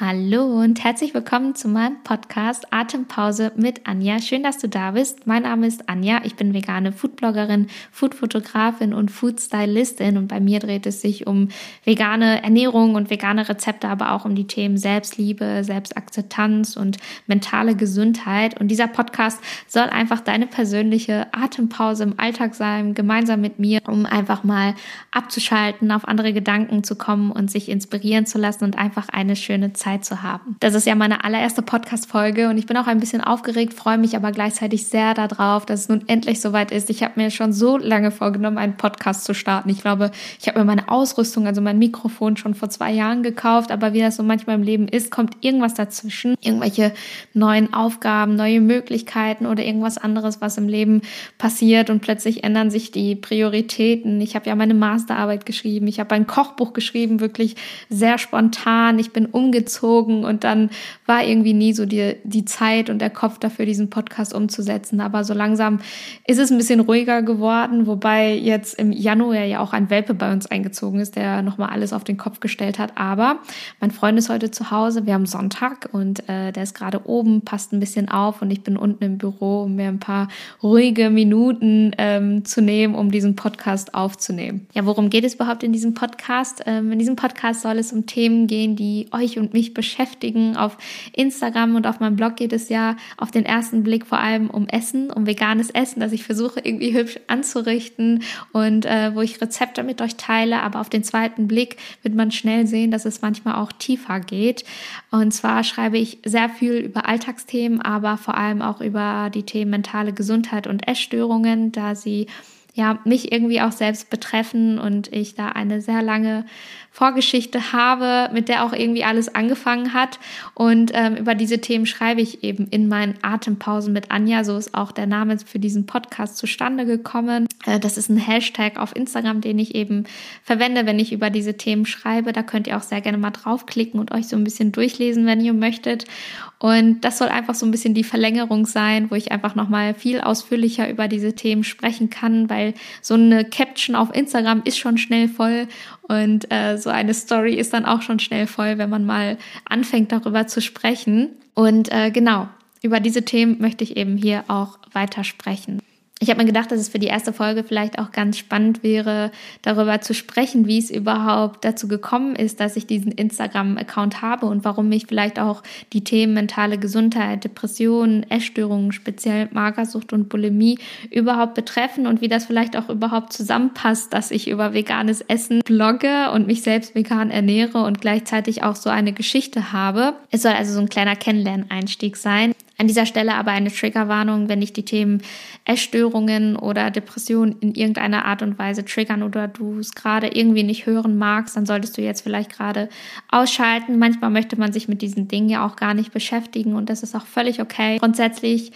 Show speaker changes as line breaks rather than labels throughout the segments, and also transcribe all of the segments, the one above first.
Hallo und herzlich willkommen zu meinem Podcast Atempause mit Anja. Schön, dass du da bist. Mein Name ist Anja. Ich bin vegane Foodbloggerin, Foodfotografin und Foodstylistin und bei mir dreht es sich um vegane Ernährung und vegane Rezepte, aber auch um die Themen Selbstliebe, Selbstakzeptanz und mentale Gesundheit. Und dieser Podcast soll einfach deine persönliche Atempause im Alltag sein, gemeinsam mit mir, um einfach mal abzuschalten, auf andere Gedanken zu kommen und sich inspirieren zu lassen und einfach eine schöne Zeit Zeit zu haben. Das ist ja meine allererste Podcast-Folge und ich bin auch ein bisschen aufgeregt, freue mich aber gleichzeitig sehr darauf, dass es nun endlich soweit ist. Ich habe mir schon so lange vorgenommen, einen Podcast zu starten. Ich glaube, ich habe mir meine Ausrüstung, also mein Mikrofon schon vor zwei Jahren gekauft, aber wie das so manchmal im Leben ist, kommt irgendwas dazwischen. Irgendwelche neuen Aufgaben, neue Möglichkeiten oder irgendwas anderes, was im Leben passiert und plötzlich ändern sich die Prioritäten. Ich habe ja meine Masterarbeit geschrieben, ich habe ein Kochbuch geschrieben, wirklich sehr spontan. Ich bin umgezogen gezogen und dann war irgendwie nie so die, die Zeit und der Kopf dafür, diesen Podcast umzusetzen. Aber so langsam ist es ein bisschen ruhiger geworden, wobei jetzt im Januar ja auch ein Welpe bei uns eingezogen ist, der nochmal alles auf den Kopf gestellt hat. Aber mein Freund ist heute zu Hause, wir haben Sonntag und äh, der ist gerade oben, passt ein bisschen auf und ich bin unten im Büro, um mir ein paar ruhige Minuten ähm, zu nehmen, um diesen Podcast aufzunehmen. Ja, worum geht es überhaupt in diesem Podcast? Ähm, in diesem Podcast soll es um Themen gehen, die euch und mich mich beschäftigen. Auf Instagram und auf meinem Blog geht es ja auf den ersten Blick vor allem um Essen, um veganes Essen, das ich versuche irgendwie hübsch anzurichten und äh, wo ich Rezepte mit euch teile. Aber auf den zweiten Blick wird man schnell sehen, dass es manchmal auch tiefer geht. Und zwar schreibe ich sehr viel über Alltagsthemen, aber vor allem auch über die Themen mentale Gesundheit und Essstörungen, da sie ja, mich irgendwie auch selbst betreffen und ich da eine sehr lange Vorgeschichte habe, mit der auch irgendwie alles angefangen hat. Und ähm, über diese Themen schreibe ich eben in meinen Atempausen mit Anja. So ist auch der Name für diesen Podcast zustande gekommen. Äh, das ist ein Hashtag auf Instagram, den ich eben verwende, wenn ich über diese Themen schreibe. Da könnt ihr auch sehr gerne mal draufklicken und euch so ein bisschen durchlesen, wenn ihr möchtet. Und das soll einfach so ein bisschen die Verlängerung sein, wo ich einfach nochmal viel ausführlicher über diese Themen sprechen kann, weil so eine Caption auf Instagram ist schon schnell voll und äh, so eine Story ist dann auch schon schnell voll, wenn man mal anfängt darüber zu sprechen. Und äh, genau, über diese Themen möchte ich eben hier auch weiter sprechen ich habe mir gedacht, dass es für die erste Folge vielleicht auch ganz spannend wäre, darüber zu sprechen, wie es überhaupt dazu gekommen ist, dass ich diesen Instagram-Account habe und warum mich vielleicht auch die Themen mentale Gesundheit, Depressionen, Essstörungen, speziell Magersucht und Bulimie überhaupt betreffen und wie das vielleicht auch überhaupt zusammenpasst, dass ich über veganes Essen blogge und mich selbst vegan ernähre und gleichzeitig auch so eine Geschichte habe. Es soll also so ein kleiner Kennenlerneinstieg sein. An dieser Stelle aber eine Triggerwarnung, wenn dich die Themen Essstörungen oder Depressionen in irgendeiner Art und Weise triggern oder du es gerade irgendwie nicht hören magst, dann solltest du jetzt vielleicht gerade ausschalten. Manchmal möchte man sich mit diesen Dingen ja auch gar nicht beschäftigen und das ist auch völlig okay. Grundsätzlich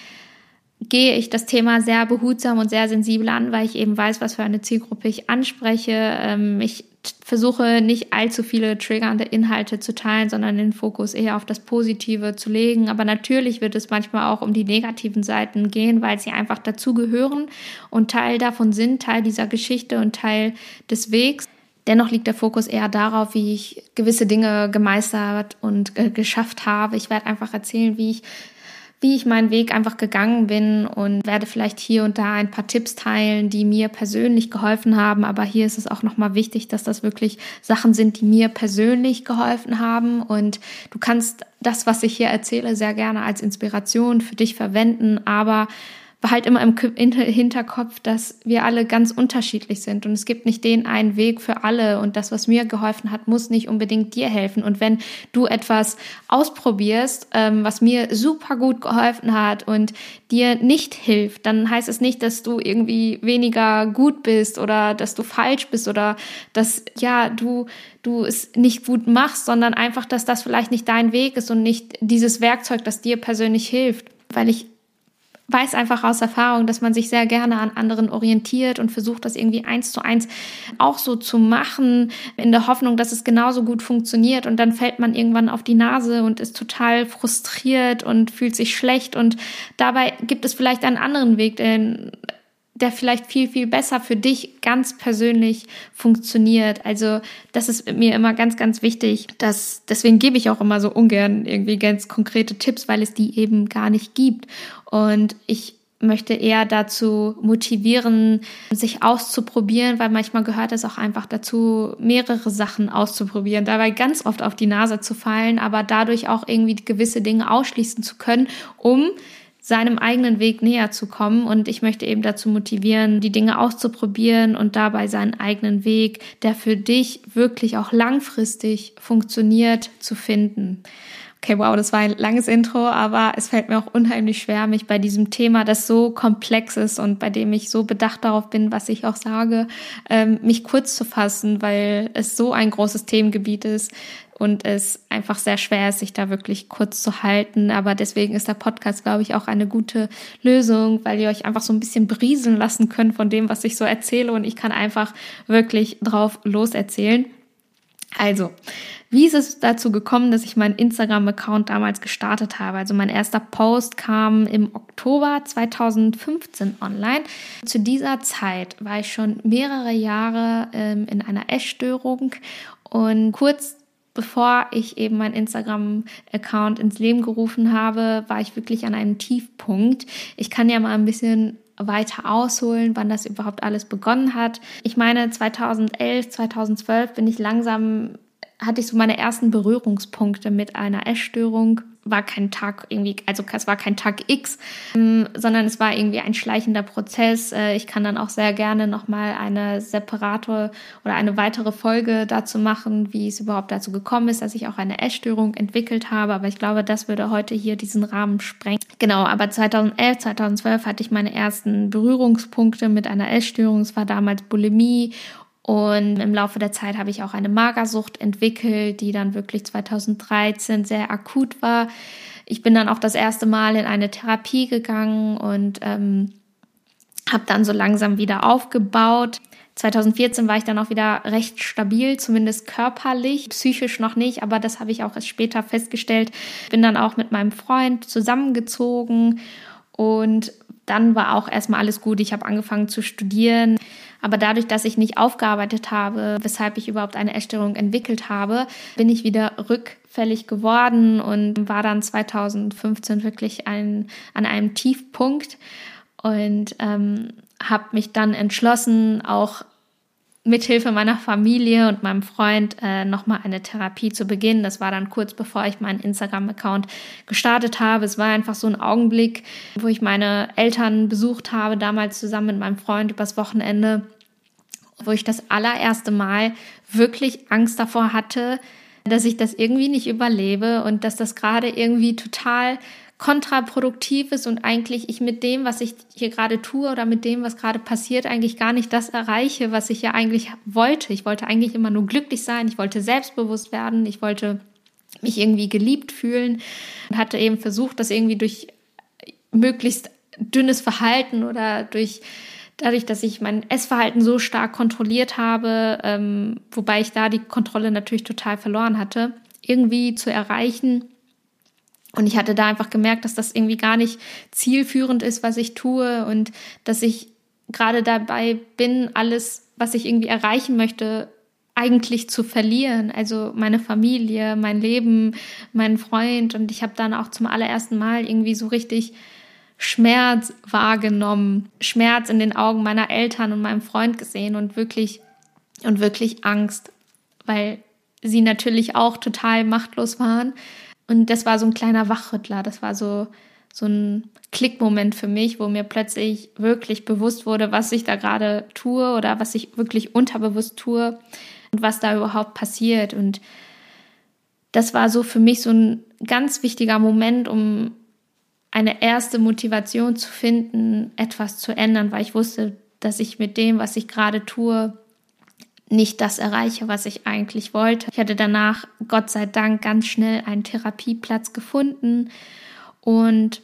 gehe ich das Thema sehr behutsam und sehr sensibel an, weil ich eben weiß, was für eine Zielgruppe ich anspreche. Ähm, ich versuche nicht allzu viele triggernde Inhalte zu teilen, sondern den Fokus eher auf das Positive zu legen. Aber natürlich wird es manchmal auch um die negativen Seiten gehen, weil sie einfach dazugehören und Teil davon sind, Teil dieser Geschichte und Teil des Wegs. Dennoch liegt der Fokus eher darauf, wie ich gewisse Dinge gemeistert und geschafft habe. Ich werde einfach erzählen, wie ich wie ich meinen Weg einfach gegangen bin und werde vielleicht hier und da ein paar Tipps teilen, die mir persönlich geholfen haben. Aber hier ist es auch nochmal wichtig, dass das wirklich Sachen sind, die mir persönlich geholfen haben. Und du kannst das, was ich hier erzähle, sehr gerne als Inspiration für dich verwenden. Aber behalt immer im Hinterkopf, dass wir alle ganz unterschiedlich sind und es gibt nicht den einen Weg für alle und das, was mir geholfen hat, muss nicht unbedingt dir helfen. Und wenn du etwas ausprobierst, ähm, was mir super gut geholfen hat und dir nicht hilft, dann heißt es nicht, dass du irgendwie weniger gut bist oder dass du falsch bist oder dass ja du du es nicht gut machst, sondern einfach, dass das vielleicht nicht dein Weg ist und nicht dieses Werkzeug, das dir persönlich hilft. Weil ich weiß einfach aus Erfahrung, dass man sich sehr gerne an anderen orientiert und versucht, das irgendwie eins zu eins auch so zu machen, in der Hoffnung, dass es genauso gut funktioniert. Und dann fällt man irgendwann auf die Nase und ist total frustriert und fühlt sich schlecht. Und dabei gibt es vielleicht einen anderen Weg, den der vielleicht viel, viel besser für dich ganz persönlich funktioniert. Also das ist mir immer ganz, ganz wichtig. Dass, deswegen gebe ich auch immer so ungern irgendwie ganz konkrete Tipps, weil es die eben gar nicht gibt. Und ich möchte eher dazu motivieren, sich auszuprobieren, weil manchmal gehört es auch einfach dazu, mehrere Sachen auszuprobieren, dabei ganz oft auf die Nase zu fallen, aber dadurch auch irgendwie gewisse Dinge ausschließen zu können, um seinem eigenen Weg näher zu kommen. Und ich möchte eben dazu motivieren, die Dinge auszuprobieren und dabei seinen eigenen Weg, der für dich wirklich auch langfristig funktioniert, zu finden. Okay, wow, das war ein langes Intro, aber es fällt mir auch unheimlich schwer, mich bei diesem Thema, das so komplex ist und bei dem ich so bedacht darauf bin, was ich auch sage, ähm, mich kurz zu fassen, weil es so ein großes Themengebiet ist und es einfach sehr schwer ist, sich da wirklich kurz zu halten. Aber deswegen ist der Podcast, glaube ich, auch eine gute Lösung, weil ihr euch einfach so ein bisschen brieseln lassen könnt von dem, was ich so erzähle und ich kann einfach wirklich drauf loserzählen. Also, wie ist es dazu gekommen, dass ich meinen Instagram-Account damals gestartet habe? Also mein erster Post kam im Oktober 2015 online. Zu dieser Zeit war ich schon mehrere Jahre ähm, in einer Essstörung und kurz bevor ich eben meinen Instagram-Account ins Leben gerufen habe, war ich wirklich an einem Tiefpunkt. Ich kann ja mal ein bisschen weiter ausholen, wann das überhaupt alles begonnen hat. Ich meine, 2011, 2012 bin ich langsam hatte ich so meine ersten Berührungspunkte mit einer Essstörung. War kein Tag irgendwie, also es war kein Tag X, ähm, sondern es war irgendwie ein schleichender Prozess. Äh, ich kann dann auch sehr gerne nochmal eine separate oder eine weitere Folge dazu machen, wie es überhaupt dazu gekommen ist, dass ich auch eine Essstörung entwickelt habe. Aber ich glaube, das würde heute hier diesen Rahmen sprengen. Genau, aber 2011, 2012 hatte ich meine ersten Berührungspunkte mit einer Essstörung. Es war damals Bulimie und im Laufe der Zeit habe ich auch eine Magersucht entwickelt, die dann wirklich 2013 sehr akut war. Ich bin dann auch das erste Mal in eine Therapie gegangen und ähm, habe dann so langsam wieder aufgebaut. 2014 war ich dann auch wieder recht stabil, zumindest körperlich, psychisch noch nicht, aber das habe ich auch erst später festgestellt. Bin dann auch mit meinem Freund zusammengezogen und dann war auch erstmal alles gut. Ich habe angefangen zu studieren, aber dadurch, dass ich nicht aufgearbeitet habe, weshalb ich überhaupt eine Essstörung entwickelt habe, bin ich wieder rückfällig geworden und war dann 2015 wirklich ein, an einem Tiefpunkt und ähm, habe mich dann entschlossen, auch mithilfe meiner Familie und meinem Freund äh, nochmal eine Therapie zu beginnen. Das war dann kurz bevor ich meinen Instagram-Account gestartet habe. Es war einfach so ein Augenblick, wo ich meine Eltern besucht habe, damals zusammen mit meinem Freund übers Wochenende, wo ich das allererste Mal wirklich Angst davor hatte, dass ich das irgendwie nicht überlebe und dass das gerade irgendwie total kontraproduktiv ist und eigentlich ich mit dem, was ich hier gerade tue oder mit dem, was gerade passiert, eigentlich gar nicht das erreiche, was ich ja eigentlich wollte. Ich wollte eigentlich immer nur glücklich sein, ich wollte selbstbewusst werden, ich wollte mich irgendwie geliebt fühlen und hatte eben versucht, das irgendwie durch möglichst dünnes Verhalten oder durch dadurch, dass ich mein Essverhalten so stark kontrolliert habe, ähm, wobei ich da die Kontrolle natürlich total verloren hatte, irgendwie zu erreichen, und ich hatte da einfach gemerkt, dass das irgendwie gar nicht zielführend ist, was ich tue und dass ich gerade dabei bin, alles, was ich irgendwie erreichen möchte, eigentlich zu verlieren. Also meine Familie, mein Leben, meinen Freund. Und ich habe dann auch zum allerersten Mal irgendwie so richtig Schmerz wahrgenommen, Schmerz in den Augen meiner Eltern und meinem Freund gesehen und wirklich und wirklich Angst, weil sie natürlich auch total machtlos waren und das war so ein kleiner Wachrüttler. Das war so, so ein Klickmoment für mich, wo mir plötzlich wirklich bewusst wurde, was ich da gerade tue oder was ich wirklich unterbewusst tue und was da überhaupt passiert. Und das war so für mich so ein ganz wichtiger Moment, um eine erste Motivation zu finden, etwas zu ändern, weil ich wusste, dass ich mit dem, was ich gerade tue, nicht das erreiche, was ich eigentlich wollte. Ich hatte danach, Gott sei Dank, ganz schnell einen Therapieplatz gefunden und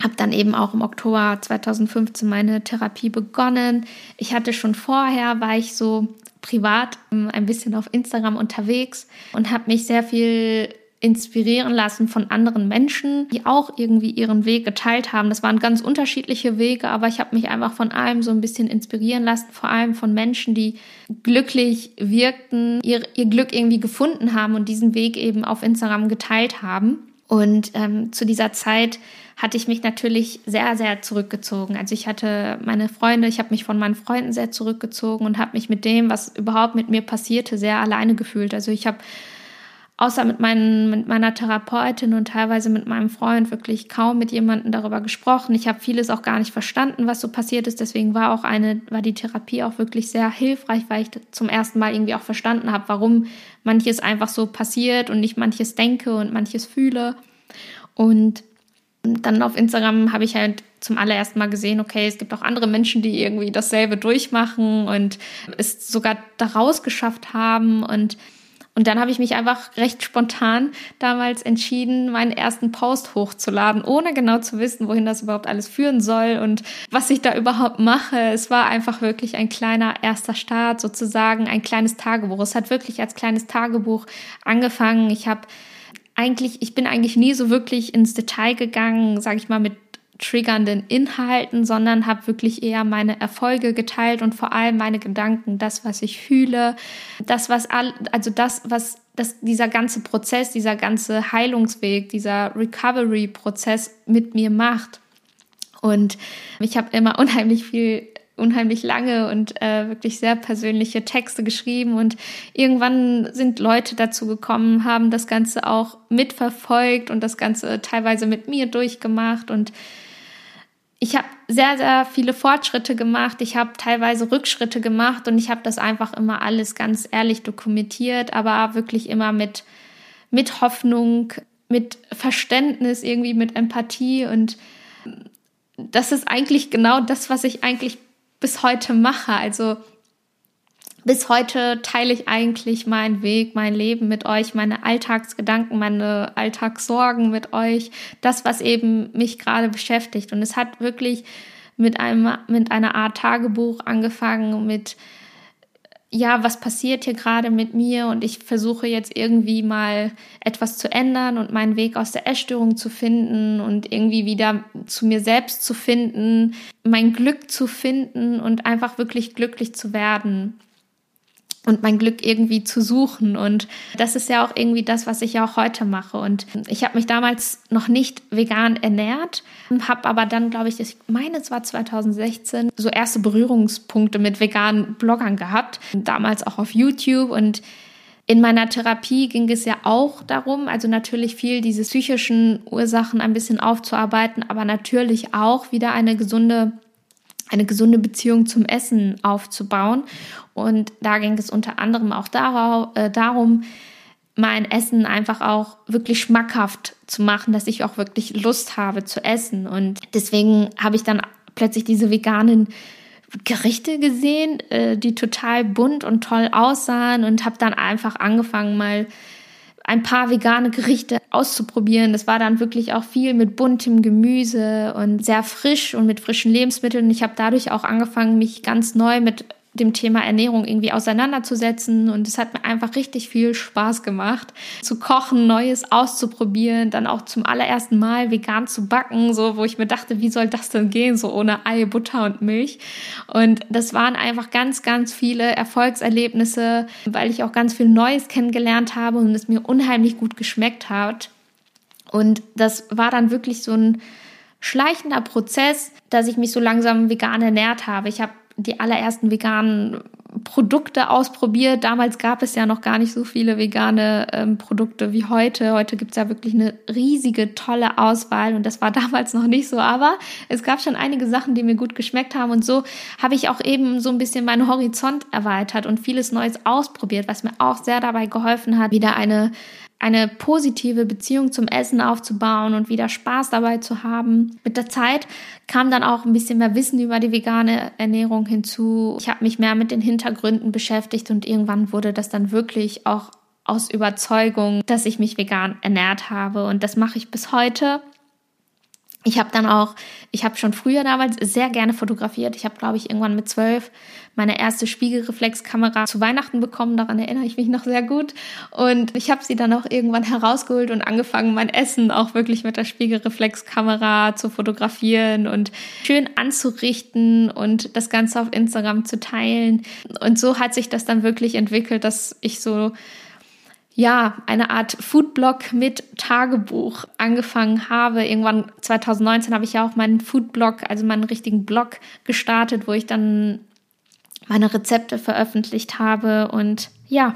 habe dann eben auch im Oktober 2015 meine Therapie begonnen. Ich hatte schon vorher, war ich so privat ähm, ein bisschen auf Instagram unterwegs und habe mich sehr viel inspirieren lassen von anderen Menschen, die auch irgendwie ihren Weg geteilt haben. Das waren ganz unterschiedliche Wege, aber ich habe mich einfach von allem so ein bisschen inspirieren lassen, vor allem von Menschen, die glücklich wirkten, ihr, ihr Glück irgendwie gefunden haben und diesen Weg eben auf Instagram geteilt haben. Und ähm, zu dieser Zeit hatte ich mich natürlich sehr, sehr zurückgezogen. Also ich hatte meine Freunde, ich habe mich von meinen Freunden sehr zurückgezogen und habe mich mit dem, was überhaupt mit mir passierte, sehr alleine gefühlt. Also ich habe außer mit, meinen, mit meiner Therapeutin und teilweise mit meinem Freund wirklich kaum mit jemandem darüber gesprochen. Ich habe vieles auch gar nicht verstanden, was so passiert ist. Deswegen war auch eine, war die Therapie auch wirklich sehr hilfreich, weil ich zum ersten Mal irgendwie auch verstanden habe, warum manches einfach so passiert und ich manches denke und manches fühle. Und dann auf Instagram habe ich halt zum allerersten Mal gesehen, okay, es gibt auch andere Menschen, die irgendwie dasselbe durchmachen und es sogar daraus geschafft haben und und dann habe ich mich einfach recht spontan damals entschieden, meinen ersten Post hochzuladen, ohne genau zu wissen, wohin das überhaupt alles führen soll und was ich da überhaupt mache. Es war einfach wirklich ein kleiner erster Start, sozusagen ein kleines Tagebuch. Es hat wirklich als kleines Tagebuch angefangen. Ich habe eigentlich, ich bin eigentlich nie so wirklich ins Detail gegangen, sage ich mal, mit triggernden Inhalten, sondern habe wirklich eher meine Erfolge geteilt und vor allem meine Gedanken, das, was ich fühle, das, was all, also das, was das, dieser ganze Prozess, dieser ganze Heilungsweg, dieser Recovery-Prozess mit mir macht. Und ich habe immer unheimlich viel unheimlich lange und äh, wirklich sehr persönliche Texte geschrieben und irgendwann sind Leute dazu gekommen, haben das Ganze auch mitverfolgt und das Ganze teilweise mit mir durchgemacht und ich habe sehr, sehr viele Fortschritte gemacht. Ich habe teilweise Rückschritte gemacht und ich habe das einfach immer alles ganz ehrlich dokumentiert, aber wirklich immer mit, mit Hoffnung, mit Verständnis, irgendwie mit Empathie. Und das ist eigentlich genau das, was ich eigentlich bis heute mache. Also bis heute teile ich eigentlich meinen Weg, mein Leben mit euch, meine Alltagsgedanken, meine Alltagssorgen mit euch, das, was eben mich gerade beschäftigt. Und es hat wirklich mit einem, mit einer Art Tagebuch angefangen, mit, ja, was passiert hier gerade mit mir? Und ich versuche jetzt irgendwie mal etwas zu ändern und meinen Weg aus der Essstörung zu finden und irgendwie wieder zu mir selbst zu finden, mein Glück zu finden und einfach wirklich glücklich zu werden und mein Glück irgendwie zu suchen. Und das ist ja auch irgendwie das, was ich ja auch heute mache. Und ich habe mich damals noch nicht vegan ernährt, habe aber dann, glaube ich, ich meine, es war 2016, so erste Berührungspunkte mit veganen Bloggern gehabt. Damals auch auf YouTube und in meiner Therapie ging es ja auch darum, also natürlich viel diese psychischen Ursachen ein bisschen aufzuarbeiten, aber natürlich auch wieder eine gesunde eine gesunde Beziehung zum Essen aufzubauen. Und da ging es unter anderem auch äh, darum, mein Essen einfach auch wirklich schmackhaft zu machen, dass ich auch wirklich Lust habe zu essen. Und deswegen habe ich dann plötzlich diese veganen Gerichte gesehen, äh, die total bunt und toll aussahen und habe dann einfach angefangen, mal ein paar vegane Gerichte auszuprobieren. Das war dann wirklich auch viel mit buntem Gemüse und sehr frisch und mit frischen Lebensmitteln. Ich habe dadurch auch angefangen, mich ganz neu mit dem Thema Ernährung irgendwie auseinanderzusetzen und es hat mir einfach richtig viel Spaß gemacht, zu kochen, Neues auszuprobieren, dann auch zum allerersten Mal vegan zu backen, so wo ich mir dachte, wie soll das denn gehen, so ohne Ei, Butter und Milch. Und das waren einfach ganz, ganz viele Erfolgserlebnisse, weil ich auch ganz viel Neues kennengelernt habe und es mir unheimlich gut geschmeckt hat. Und das war dann wirklich so ein schleichender Prozess, dass ich mich so langsam vegan ernährt habe. Ich habe die allerersten veganen Produkte ausprobiert. Damals gab es ja noch gar nicht so viele vegane ähm, Produkte wie heute. Heute gibt es ja wirklich eine riesige, tolle Auswahl und das war damals noch nicht so. Aber es gab schon einige Sachen, die mir gut geschmeckt haben und so habe ich auch eben so ein bisschen meinen Horizont erweitert und vieles Neues ausprobiert, was mir auch sehr dabei geholfen hat, wieder eine eine positive Beziehung zum Essen aufzubauen und wieder Spaß dabei zu haben. Mit der Zeit kam dann auch ein bisschen mehr Wissen über die vegane Ernährung hinzu. Ich habe mich mehr mit den Hintergründen beschäftigt und irgendwann wurde das dann wirklich auch aus Überzeugung, dass ich mich vegan ernährt habe und das mache ich bis heute. Ich habe dann auch, ich habe schon früher damals sehr gerne fotografiert. Ich habe, glaube ich, irgendwann mit zwölf meine erste Spiegelreflexkamera zu Weihnachten bekommen. Daran erinnere ich mich noch sehr gut. Und ich habe sie dann auch irgendwann herausgeholt und angefangen, mein Essen auch wirklich mit der Spiegelreflexkamera zu fotografieren und schön anzurichten und das Ganze auf Instagram zu teilen. Und so hat sich das dann wirklich entwickelt, dass ich so ja, eine Art Foodblog mit Tagebuch angefangen habe. Irgendwann 2019 habe ich ja auch meinen Foodblog, also meinen richtigen Blog gestartet, wo ich dann meine Rezepte veröffentlicht habe. Und ja,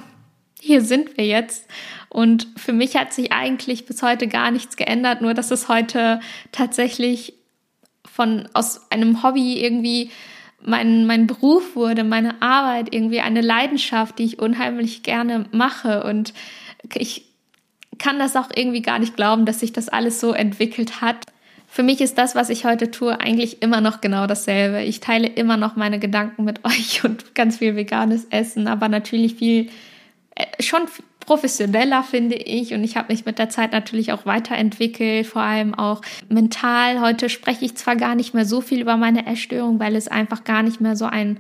hier sind wir jetzt. Und für mich hat sich eigentlich bis heute gar nichts geändert, nur dass es heute tatsächlich von aus einem Hobby irgendwie mein, mein Beruf wurde, meine Arbeit, irgendwie eine Leidenschaft, die ich unheimlich gerne mache. Und ich kann das auch irgendwie gar nicht glauben, dass sich das alles so entwickelt hat. Für mich ist das, was ich heute tue, eigentlich immer noch genau dasselbe. Ich teile immer noch meine Gedanken mit euch und ganz viel veganes Essen, aber natürlich viel, äh, schon professioneller, finde ich. Und ich habe mich mit der Zeit natürlich auch weiterentwickelt, vor allem auch mental. Heute spreche ich zwar gar nicht mehr so viel über meine Essstörung, weil es einfach gar nicht mehr so ein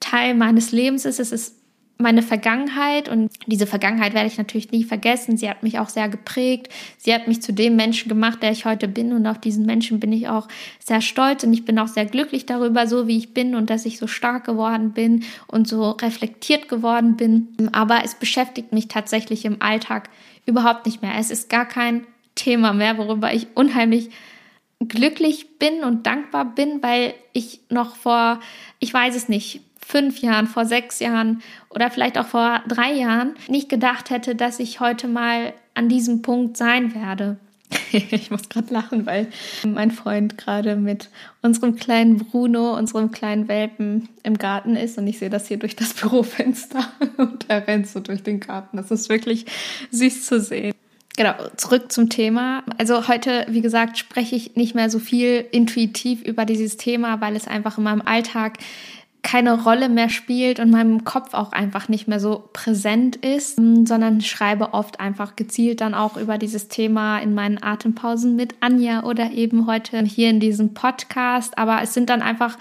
Teil meines Lebens ist. Es ist meine Vergangenheit und diese Vergangenheit werde ich natürlich nie vergessen. Sie hat mich auch sehr geprägt. Sie hat mich zu dem Menschen gemacht, der ich heute bin und auf diesen Menschen bin ich auch sehr stolz und ich bin auch sehr glücklich darüber, so wie ich bin und dass ich so stark geworden bin und so reflektiert geworden bin. Aber es beschäftigt mich tatsächlich im Alltag überhaupt nicht mehr. Es ist gar kein Thema mehr, worüber ich unheimlich glücklich bin und dankbar bin, weil ich noch vor, ich weiß es nicht, fünf Jahren, vor sechs Jahren oder vielleicht auch vor drei Jahren nicht gedacht hätte, dass ich heute mal an diesem Punkt sein werde. ich muss gerade lachen, weil mein Freund gerade mit unserem kleinen Bruno, unserem kleinen Welpen im Garten ist und ich sehe das hier durch das Bürofenster und er rennt so durch den Garten. Das ist wirklich süß zu sehen. Genau, zurück zum Thema. Also heute, wie gesagt, spreche ich nicht mehr so viel intuitiv über dieses Thema, weil es einfach in meinem Alltag keine Rolle mehr spielt und meinem Kopf auch einfach nicht mehr so präsent ist, ähm, sondern schreibe oft einfach gezielt dann auch über dieses Thema in meinen Atempausen mit Anja oder eben heute hier in diesem Podcast. Aber es sind dann einfach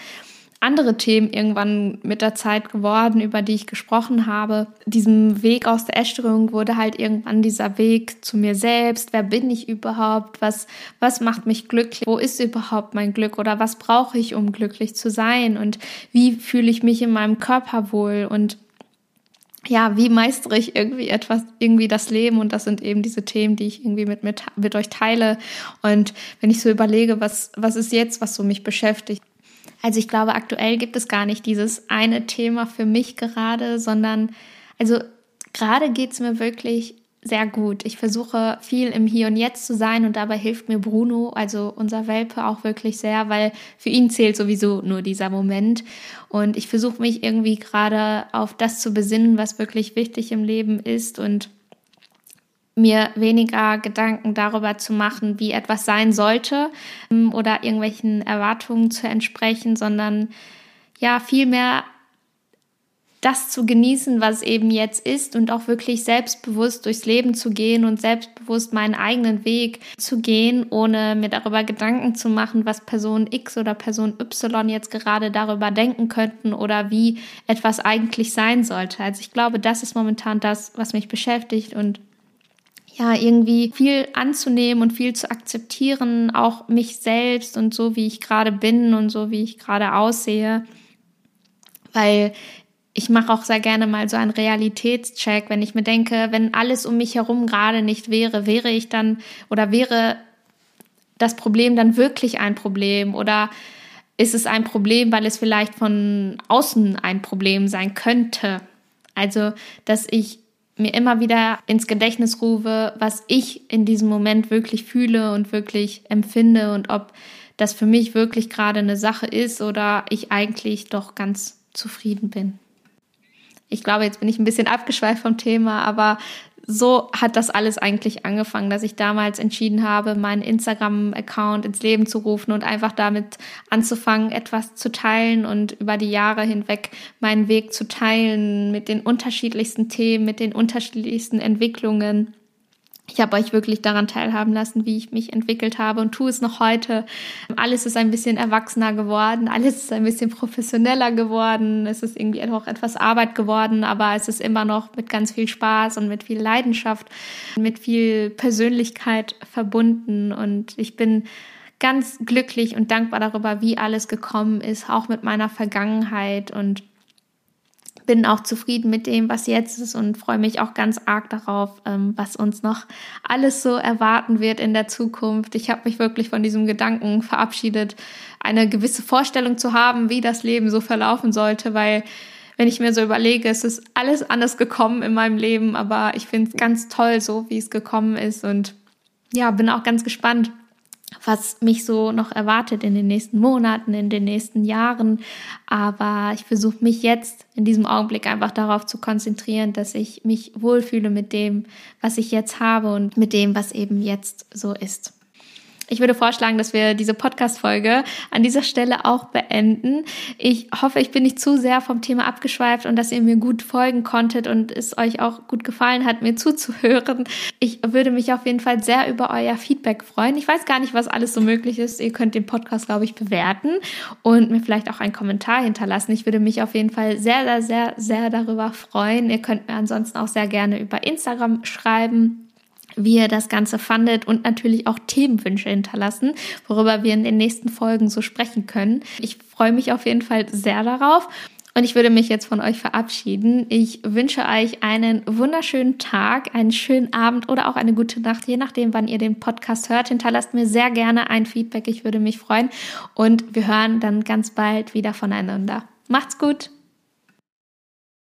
andere Themen irgendwann mit der Zeit geworden, über die ich gesprochen habe. Diesem Weg aus der Essstörung wurde halt irgendwann dieser Weg zu mir selbst. Wer bin ich überhaupt? Was, was macht mich glücklich? Wo ist überhaupt mein Glück? Oder was brauche ich, um glücklich zu sein? Und wie fühle ich mich in meinem Körper wohl? Und ja, wie meistere ich irgendwie etwas, irgendwie das Leben? Und das sind eben diese Themen, die ich irgendwie mit, mit, mit euch teile. Und wenn ich so überlege, was, was ist jetzt, was so mich beschäftigt, also ich glaube, aktuell gibt es gar nicht dieses eine Thema für mich gerade, sondern also gerade geht es mir wirklich sehr gut. Ich versuche viel im Hier und Jetzt zu sein und dabei hilft mir Bruno, also unser Welpe, auch wirklich sehr, weil für ihn zählt sowieso nur dieser Moment. Und ich versuche mich irgendwie gerade auf das zu besinnen, was wirklich wichtig im Leben ist und mir weniger Gedanken darüber zu machen, wie etwas sein sollte ähm, oder irgendwelchen Erwartungen zu entsprechen, sondern ja, vielmehr das zu genießen, was eben jetzt ist und auch wirklich selbstbewusst durchs Leben zu gehen und selbstbewusst meinen eigenen Weg zu gehen, ohne mir darüber Gedanken zu machen, was Person X oder Person Y jetzt gerade darüber denken könnten oder wie etwas eigentlich sein sollte. Also ich glaube, das ist momentan das, was mich beschäftigt und ja, irgendwie viel anzunehmen und viel zu akzeptieren, auch mich selbst und so, wie ich gerade bin und so, wie ich gerade aussehe. Weil ich mache auch sehr gerne mal so einen Realitätscheck, wenn ich mir denke, wenn alles um mich herum gerade nicht wäre, wäre ich dann oder wäre das Problem dann wirklich ein Problem oder ist es ein Problem, weil es vielleicht von außen ein Problem sein könnte? Also, dass ich mir immer wieder ins Gedächtnis rufe, was ich in diesem Moment wirklich fühle und wirklich empfinde und ob das für mich wirklich gerade eine Sache ist oder ich eigentlich doch ganz zufrieden bin. Ich glaube, jetzt bin ich ein bisschen abgeschweift vom Thema, aber so hat das alles eigentlich angefangen, dass ich damals entschieden habe, meinen Instagram-Account ins Leben zu rufen und einfach damit anzufangen, etwas zu teilen und über die Jahre hinweg meinen Weg zu teilen mit den unterschiedlichsten Themen, mit den unterschiedlichsten Entwicklungen Ich habe euch wirklich daran teilhaben lassen, wie ich mich entwickelt habe und tue es noch heute. Alles ist ein bisschen erwachsener geworden, alles ist ein bisschen professioneller geworden, es ist irgendwie auch etwas Arbeit geworden, aber es ist immer noch mit ganz viel Spaß und mit viel Leidenschaft, mit viel Persönlichkeit verbunden und ich bin ganz glücklich und dankbar darüber, wie alles gekommen ist, auch mit meiner Vergangenheit und bin auch zufrieden mit dem, was jetzt ist und freue mich auch ganz arg darauf, ähm, was uns noch alles so erwarten wird in der Zukunft. Ich habe mich wirklich von diesem Gedanken verabschiedet, eine gewisse Vorstellung zu haben, wie das Leben so verlaufen sollte, weil wenn ich mir so überlege, es ist alles anders gekommen in meinem Leben, aber ich finde es ganz toll, so wie es gekommen ist und ja, bin auch ganz gespannt, was mich so noch erwartet in den nächsten Monaten, in den nächsten Jahren. Aber ich versuche mich jetzt in diesem Augenblick einfach darauf zu konzentrieren, dass ich mich wohlfühle mit dem, was ich jetzt habe und mit dem, was eben jetzt so ist. Ich würde vorschlagen, dass wir diese Podcast-Folge an dieser Stelle auch beenden. Ich hoffe, ich bin nicht zu sehr vom Thema abgeschweift und dass ihr mir gut folgen konntet und es euch auch gut gefallen hat, mir zuzuhören. Ich würde mich auf jeden Fall sehr über euer Feedback freuen. Ich weiß gar nicht, was alles so möglich ist. Ihr könnt den Podcast, glaube ich, bewerten und mir vielleicht auch einen Kommentar hinterlassen. Ich würde mich auf jeden Fall sehr, sehr, sehr, sehr darüber freuen. Ihr könnt mir ansonsten auch sehr gerne über Instagram schreiben wie ihr das Ganze fandet und natürlich auch Themenwünsche hinterlassen, worüber wir in den nächsten Folgen so sprechen können. Ich freue mich auf jeden Fall sehr darauf. Und ich würde mich jetzt von euch verabschieden. Ich wünsche euch einen wunderschönen Tag, einen schönen Abend oder auch eine gute Nacht, je nachdem, wann ihr den Podcast hört. Hinterlasst mir sehr gerne ein Feedback. Ich würde mich freuen. Und wir hören dann ganz bald wieder voneinander. Macht's gut!